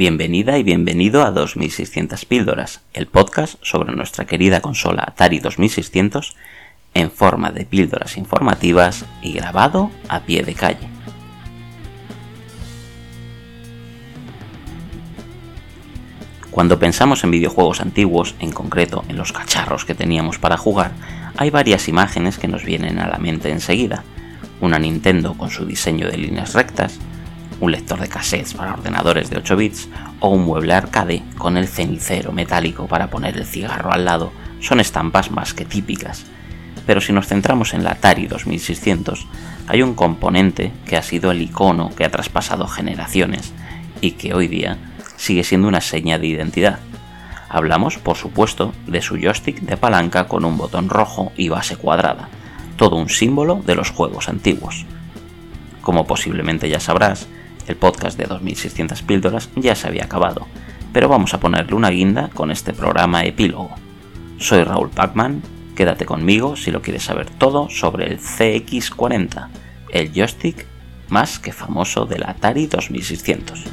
Bienvenida y bienvenido a 2600 píldoras, el podcast sobre nuestra querida consola Atari 2600 en forma de píldoras informativas y grabado a pie de calle. Cuando pensamos en videojuegos antiguos, en concreto en los cacharros que teníamos para jugar, hay varias imágenes que nos vienen a la mente enseguida. Una Nintendo con su diseño de líneas rectas, un lector de cassettes para ordenadores de 8 bits o un mueble arcade con el cenicero metálico para poner el cigarro al lado son estampas más que típicas. Pero si nos centramos en la Atari 2600, hay un componente que ha sido el icono que ha traspasado generaciones y que hoy día sigue siendo una seña de identidad. Hablamos, por supuesto, de su joystick de palanca con un botón rojo y base cuadrada, todo un símbolo de los juegos antiguos. Como posiblemente ya sabrás, el podcast de 2600 píldoras ya se había acabado, pero vamos a ponerle una guinda con este programa epílogo. Soy Raúl Pacman, quédate conmigo si lo quieres saber todo sobre el CX40, el joystick más que famoso del Atari 2600.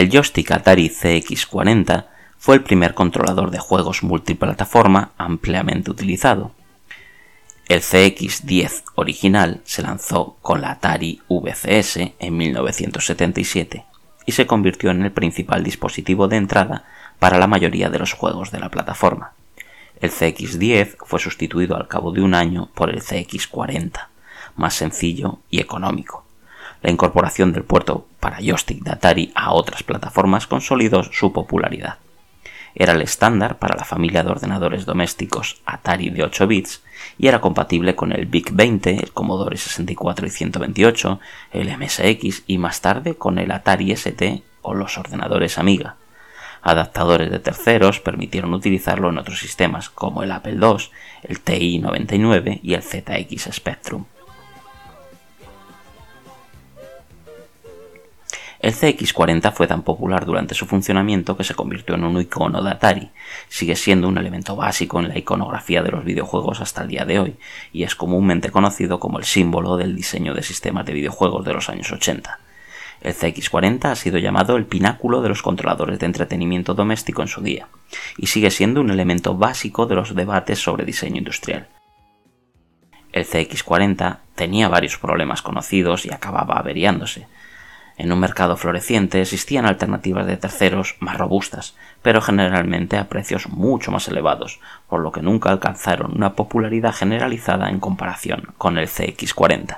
El joystick Atari CX40 fue el primer controlador de juegos multiplataforma ampliamente utilizado. El CX10 original se lanzó con la Atari VCS en 1977 y se convirtió en el principal dispositivo de entrada para la mayoría de los juegos de la plataforma. El CX10 fue sustituido al cabo de un año por el CX40, más sencillo y económico. La incorporación del puerto para joystick de Atari a otras plataformas consolidó su popularidad. Era el estándar para la familia de ordenadores domésticos Atari de 8 bits y era compatible con el VIC-20, el Commodore 64 y 128, el MSX y más tarde con el Atari ST o los ordenadores Amiga. Adaptadores de terceros permitieron utilizarlo en otros sistemas como el Apple II, el TI-99 y el ZX Spectrum. El CX40 fue tan popular durante su funcionamiento que se convirtió en un icono de Atari. Sigue siendo un elemento básico en la iconografía de los videojuegos hasta el día de hoy, y es comúnmente conocido como el símbolo del diseño de sistemas de videojuegos de los años 80. El CX40 ha sido llamado el pináculo de los controladores de entretenimiento doméstico en su día, y sigue siendo un elemento básico de los debates sobre diseño industrial. El CX40 tenía varios problemas conocidos y acababa averiándose, en un mercado floreciente existían alternativas de terceros más robustas, pero generalmente a precios mucho más elevados, por lo que nunca alcanzaron una popularidad generalizada en comparación con el CX40.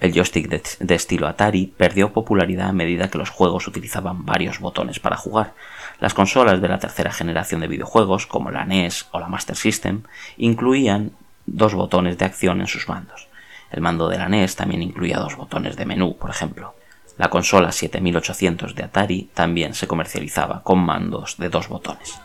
El joystick de, estilo Atari perdió popularidad a medida que los juegos utilizaban varios botones para jugar. Las consolas de la tercera generación de videojuegos, como la NES o la Master System, incluían dos botones de acción en sus mandos. El mando de la NES también incluía dos botones de menú, por ejemplo. La consola 7800 de Atari también se comercializaba con mandos de dos botones.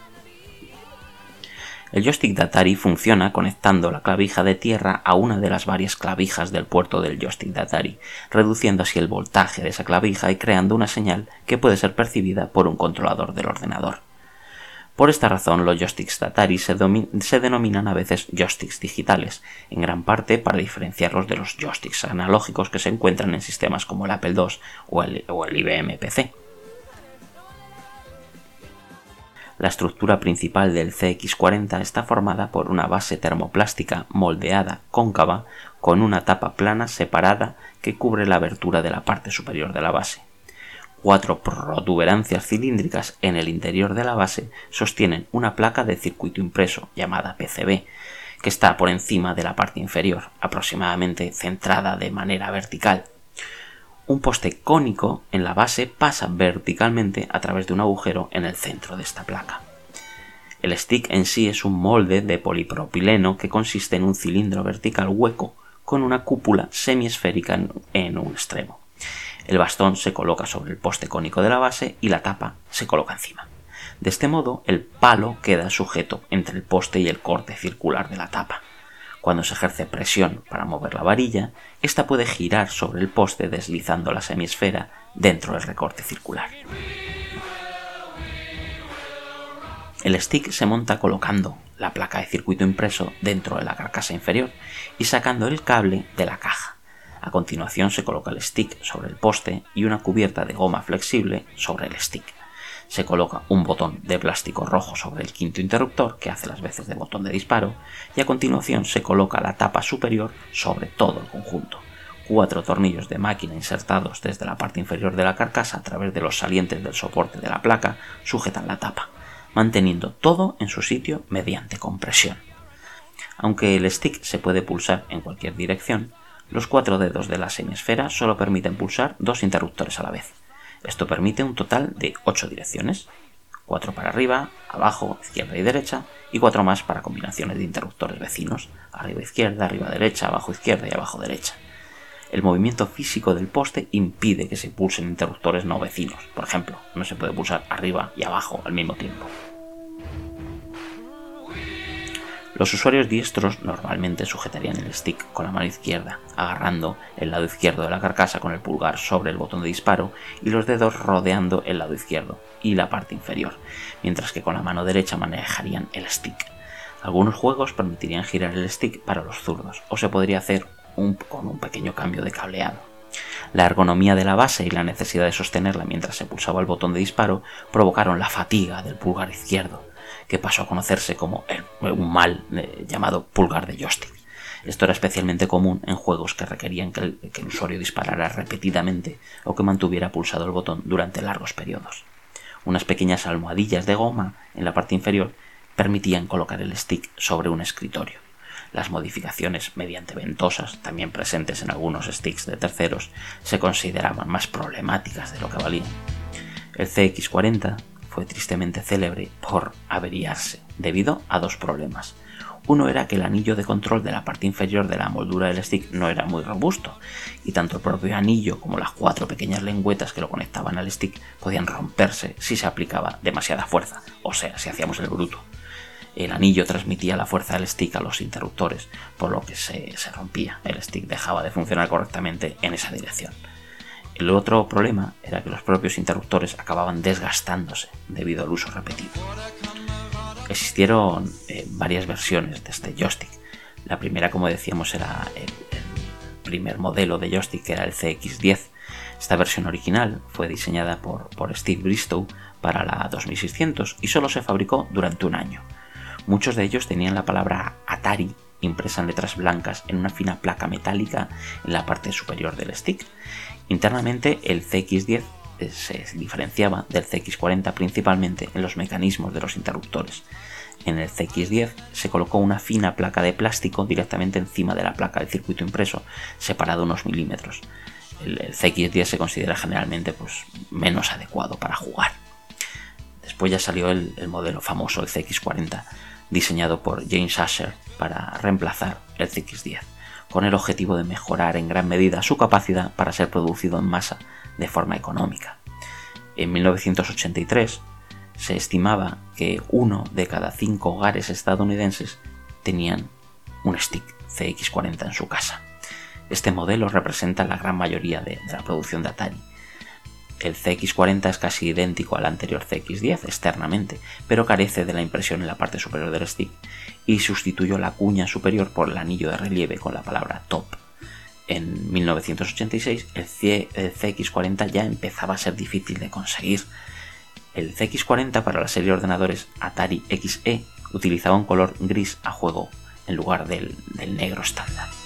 El joystick de Atari funciona conectando la clavija de tierra a una de las varias clavijas del puerto del joystick de Atari, reduciendo así el voltaje de esa clavija y creando una señal que puede ser percibida por un controlador del ordenador. Por esta razón, los joysticks de Atari se, denominan a veces joysticks digitales, en gran parte para diferenciarlos de los joysticks analógicos que se encuentran en sistemas como el Apple II o el, o el IBM PC. La estructura principal del CX40 está formada por una base termoplástica moldeada cóncava con una tapa plana separada que cubre la abertura de la parte superior de la base cuatro protuberancias cilíndricas en el interior de la base sostienen una placa de circuito impreso llamada PCB, que está por encima de la parte inferior, aproximadamente centrada de manera vertical. Un poste cónico en la base pasa verticalmente a través de un agujero en el centro de esta placa. El stick en sí es un molde de polipropileno que consiste en un cilindro vertical hueco con una cúpula semiesférica en un extremo. El bastón se coloca sobre el poste cónico de la base y la tapa se coloca encima. De este modo, el palo queda sujeto entre el poste y el corte circular de la tapa. Cuando se ejerce presión para mover la varilla, ésta puede girar sobre el poste deslizando la semisfera dentro del recorte circular. El stick se monta colocando la placa de circuito impreso dentro de la carcasa inferior y sacando el cable de la caja. A continuación se coloca el stick sobre el poste y una cubierta de goma flexible sobre el stick. Se coloca un botón de plástico rojo sobre el quinto interruptor que hace las veces de botón de disparo y a continuación se coloca la tapa superior sobre todo el conjunto. Cuatro tornillos de máquina insertados desde la parte inferior de la carcasa a través de los salientes del soporte de la placa sujetan la tapa manteniendo todo en su sitio mediante compresión. Aunque el stick se puede pulsar en cualquier dirección, los cuatro dedos de la semisfera solo permiten pulsar dos interruptores a la vez. Esto permite un total de 8 direcciones, 4 para arriba, abajo, izquierda y derecha, y 4 más para combinaciones de interruptores vecinos, arriba izquierda, arriba derecha, abajo izquierda y abajo derecha. El movimiento físico del poste impide que se pulsen interruptores no vecinos. Por ejemplo, no se puede pulsar arriba y abajo al mismo tiempo. Los usuarios diestros normalmente sujetarían el stick con la mano izquierda, agarrando el lado izquierdo de la carcasa con el pulgar sobre el botón de disparo y los dedos rodeando el lado izquierdo y la parte inferior, mientras que con la mano derecha manejarían el stick. Algunos juegos permitirían girar el stick para los zurdos, o se podría hacer con un pequeño cambio de cableado. La ergonomía de la base y la necesidad de sostenerla mientras se pulsaba el botón de disparo provocaron la fatiga del pulgar izquierdo, que pasó a conocerse como un mal eh, llamado pulgar de joystick. Esto era especialmente común en juegos que requerían que el, que el, usuario disparara repetidamente o que mantuviera pulsado el botón durante largos periodos. Unas pequeñas almohadillas de goma en la parte inferior permitían colocar el stick sobre un escritorio. Las modificaciones mediante ventosas, también presentes en algunos sticks de terceros, se consideraban más problemáticas de lo que valían. El CX40 fue tristemente célebre por averiarse debido a dos problemas. Uno era que el anillo de control de la parte inferior de la moldura del stick no era muy robusto, y tanto el propio anillo como las cuatro pequeñas lengüetas que lo conectaban al stick podían romperse si se aplicaba demasiada fuerza, o sea, si hacíamos el bruto. El anillo transmitía la fuerza del stick a los interruptores, por lo que se, se rompía, el stick dejaba de funcionar correctamente en esa dirección. El otro problema era que los propios interruptores acababan desgastándose debido al uso repetido. Existieron eh, varias versiones de este joystick. La primera, como decíamos, era el, primer modelo de joystick, que era el CX10. Esta versión original fue diseñada por, por Steve Bristow para la 2600 y solo se fabricó durante un año. Muchos de ellos tenían la palabra Atari impresa en letras blancas en una fina placa metálica en la parte superior del stick Internamente el CX10 eh, se diferenciaba del CX40 principalmente en los mecanismos de los interruptores. En el CX10 se colocó una fina placa de plástico directamente encima de la placa del circuito impreso, separado unos milímetros. El, el CX10 se considera generalmente pues, menos adecuado para jugar. Después ya salió el, el modelo famoso, el CX40, diseñado por James Asher para reemplazar el CX10 con el objetivo de mejorar en gran medida su capacidad para ser producido en masa de forma económica. En 1983 se estimaba que uno de cada cinco hogares estadounidenses tenían un stick CX40 en su casa. Este modelo representa la gran mayoría de, la producción de Atari. El CX40 es casi idéntico al anterior CX10 externamente, pero carece de la impresión en la parte superior del stick y sustituyó la cuña superior por el anillo de relieve con la palabra top. En 1986 el, CX40 ya empezaba a ser difícil de conseguir. El CX40 para la serie de ordenadores Atari XE utilizaba un color gris a juego en lugar del, del negro estándar.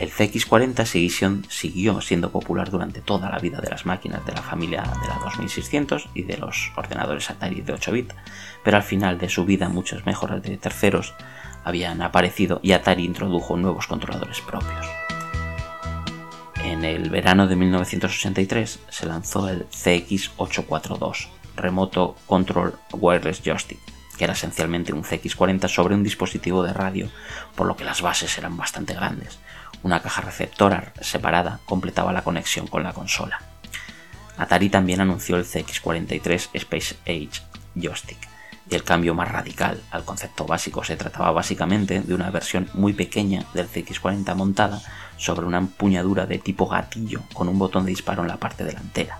El CX40 siguió siendo popular durante toda la vida de las máquinas de la familia de la 2600 y de los ordenadores Atari de 8 bits, pero al final de su vida muchas mejoras de terceros habían aparecido y Atari introdujo nuevos controladores propios. En el verano de 1983 se lanzó el CX842, Remoto Control Wireless Joystick, que era esencialmente un CX40 sobre un dispositivo de radio, por lo que las bases eran bastante grandes una caja receptora separada completaba la conexión con la consola. Atari también anunció el CX43 Space Age Joystick, y el cambio más radical al concepto básico se trataba básicamente de una versión muy pequeña del CX40 montada sobre una empuñadura de tipo gatillo con un botón de disparo en la parte delantera.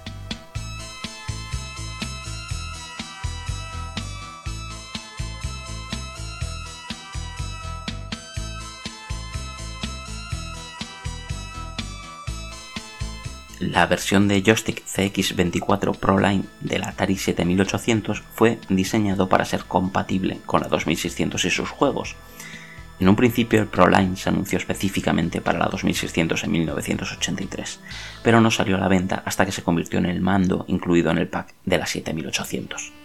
La versión de joystick CX24 ProLine del Atari 7800 fue diseñado para ser compatible con la 2600 y sus juegos. En un principio el ProLine se anunció específicamente para la 2600 en 1983, pero no salió a la venta hasta que se convirtió en el mando incluido en el pack de la 7800.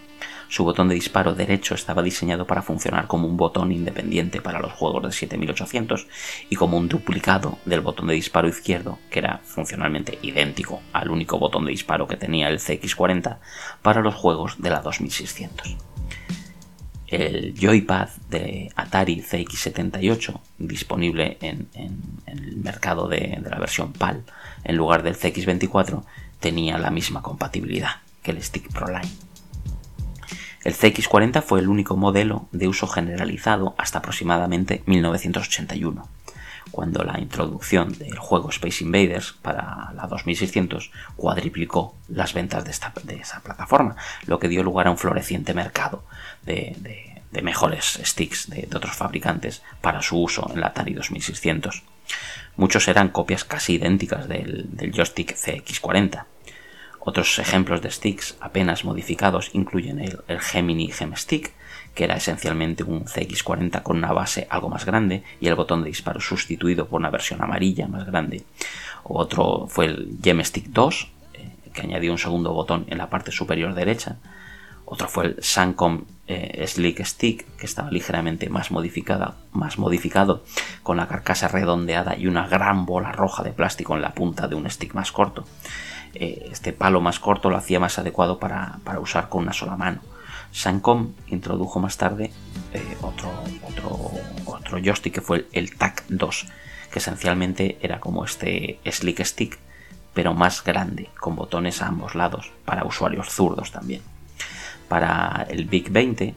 Su botón de disparo derecho estaba diseñado para funcionar como un botón independiente para los juegos de 7800 y como un duplicado del botón de disparo izquierdo, que era funcionalmente idéntico al único botón de disparo que tenía el CX40 para los juegos de la 2600 el joypad de Atari CX78 disponible en, el mercado de, de, la versión PAL en lugar del CX24 tenía la misma compatibilidad que el Stick Pro Line. El CX40 fue el único modelo de uso generalizado hasta aproximadamente 1981, cuando la introducción del juego Space Invaders para la 2600 cuadriplicó las ventas de, esa plataforma, lo que dio lugar a un floreciente mercado de, mejores sticks de, otros fabricantes para su uso en la Atari 2600. Muchos eran copias casi idénticas del, del joystick CX40 otros ejemplos de sticks apenas modificados incluyen el, Gemini Gemstick, que era esencialmente un CX40 con una base algo más grande y el botón de disparo sustituido por una versión amarilla más grande. Otro fue el Gemstick 2, eh, que añadió un segundo botón en la parte superior derecha. Otro fue el Sancom eh, Slick Stick, que estaba ligeramente más, modificada, más modificado, con la carcasa redondeada y una gran bola roja de plástico en la punta de un stick más corto. Eh, este palo más corto lo hacía más adecuado para, usar con una sola mano. Sancom introdujo más tarde eh, otro, otro, otro joystick que fue el, TAC 2, que esencialmente era como este Slick Stick, pero más grande, con botones a ambos lados, para usuarios zurdos también. Para el Big 20,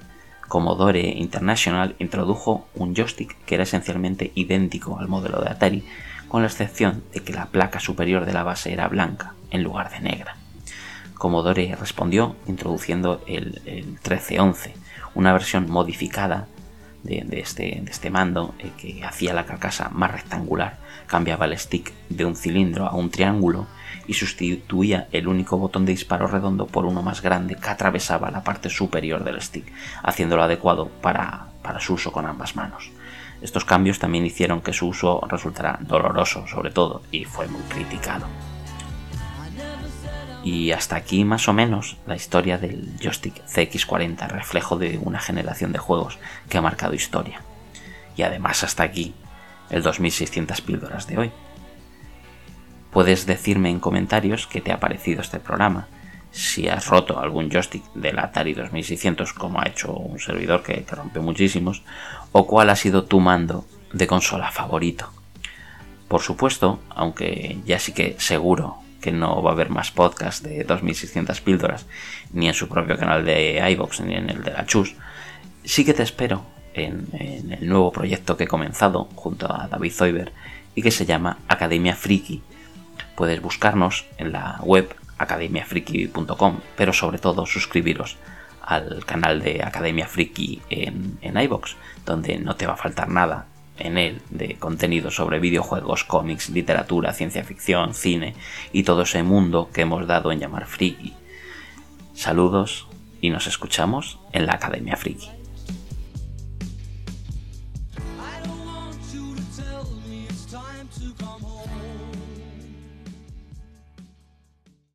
Commodore International introdujo un joystick que era esencialmente idéntico al modelo de Atari, con la excepción de que la placa superior de la base era blanca en lugar de negra. Commodore respondió introduciendo el, 1311, una versión modificada de, este, este, mando eh, que hacía la carcasa más rectangular, cambiaba el stick de un cilindro a un triángulo y sustituía el único botón de disparo redondo por uno más grande que atravesaba la parte superior del stick, haciéndolo adecuado para su uso con ambas manos. Estos cambios también hicieron que su uso resultara doloroso, sobre todo, y fue muy criticado. Y hasta aquí más o menos la historia del joystick CX40, reflejo de una generación de juegos que ha marcado historia. Y además hasta aquí el 2600 píldoras de hoy. Puedes decirme en comentarios qué te ha parecido este programa, si has roto algún joystick del Atari 2600 como ha hecho un servidor que, que rompe muchísimos, o cuál ha sido tu mando de consola favorito. Por supuesto, aunque ya sí que seguro que no va a haber más podcast de 2600 píldoras, ni en su propio canal de iVox, ni en el de la Chus, sí que te espero en, el nuevo proyecto que he comenzado junto a David Zoiber y que se llama Academia Friki. Puedes buscarnos en la web academiafriki.com, pero sobre todo suscribiros al canal de Academia Friki en, en iBox, donde no te va a faltar nada en él de contenido sobre videojuegos, cómics, literatura, ciencia ficción, cine y todo ese mundo que hemos dado en llamar friki. Saludos y nos escuchamos en la Academia Friki.